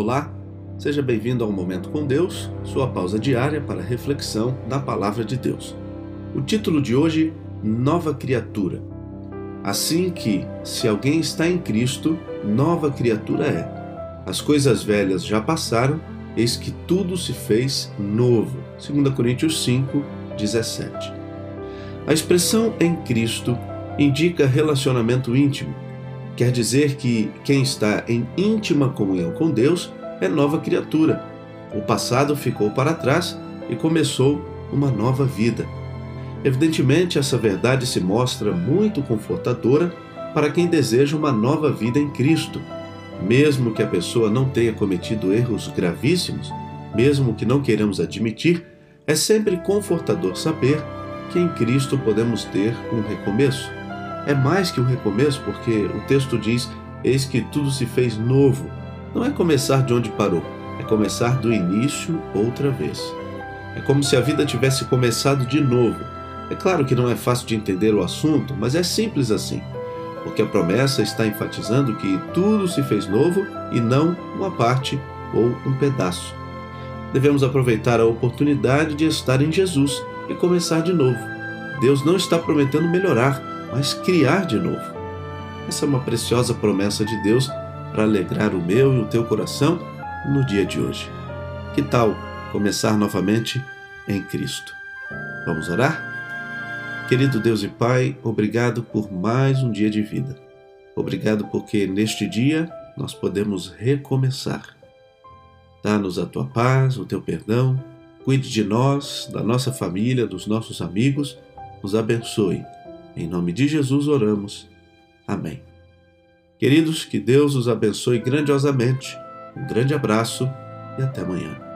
Olá, seja bem-vindo ao Momento com Deus, sua pausa diária para reflexão da Palavra de Deus. O título de hoje: Nova Criatura. Assim que, se alguém está em Cristo, nova criatura é. As coisas velhas já passaram, eis que tudo se fez novo. 2 Coríntios 5, 17. A expressão em Cristo indica relacionamento íntimo Quer dizer que quem está em íntima comunhão com Deus é nova criatura. O passado ficou para trás e começou uma nova vida. Evidentemente, essa verdade se mostra muito confortadora para quem deseja uma nova vida em Cristo. Mesmo que a pessoa não tenha cometido erros gravíssimos, mesmo que não queiramos admitir, é sempre confortador saber que em Cristo podemos ter um recomeço é mais que um recomeço, porque o texto diz: Eis que tudo se fez novo. Não é começar de onde parou, é começar do início outra vez. É como se a vida tivesse começado de novo. É claro que não é fácil de entender o assunto, mas é simples assim, porque a promessa está enfatizando que tudo se fez novo e não uma parte ou um pedaço. Devemos aproveitar a oportunidade de estar em Jesus e começar de novo. Deus não está prometendo melhorar, mas criar de novo. Essa é uma preciosa promessa de Deus para alegrar o meu e o teu coração no dia de hoje. Que tal começar novamente em Cristo? Vamos orar? Querido Deus e Pai, obrigado por mais um dia de vida. Obrigado porque neste dia nós podemos recomeçar. Dá-nos a tua paz, o teu perdão, cuide de nós, da nossa família, dos nossos amigos, nos abençoe em nome de Jesus oramos. Amém. Queridos, que Deus os abençoe grandiosamente. Um grande abraço e até amanhã.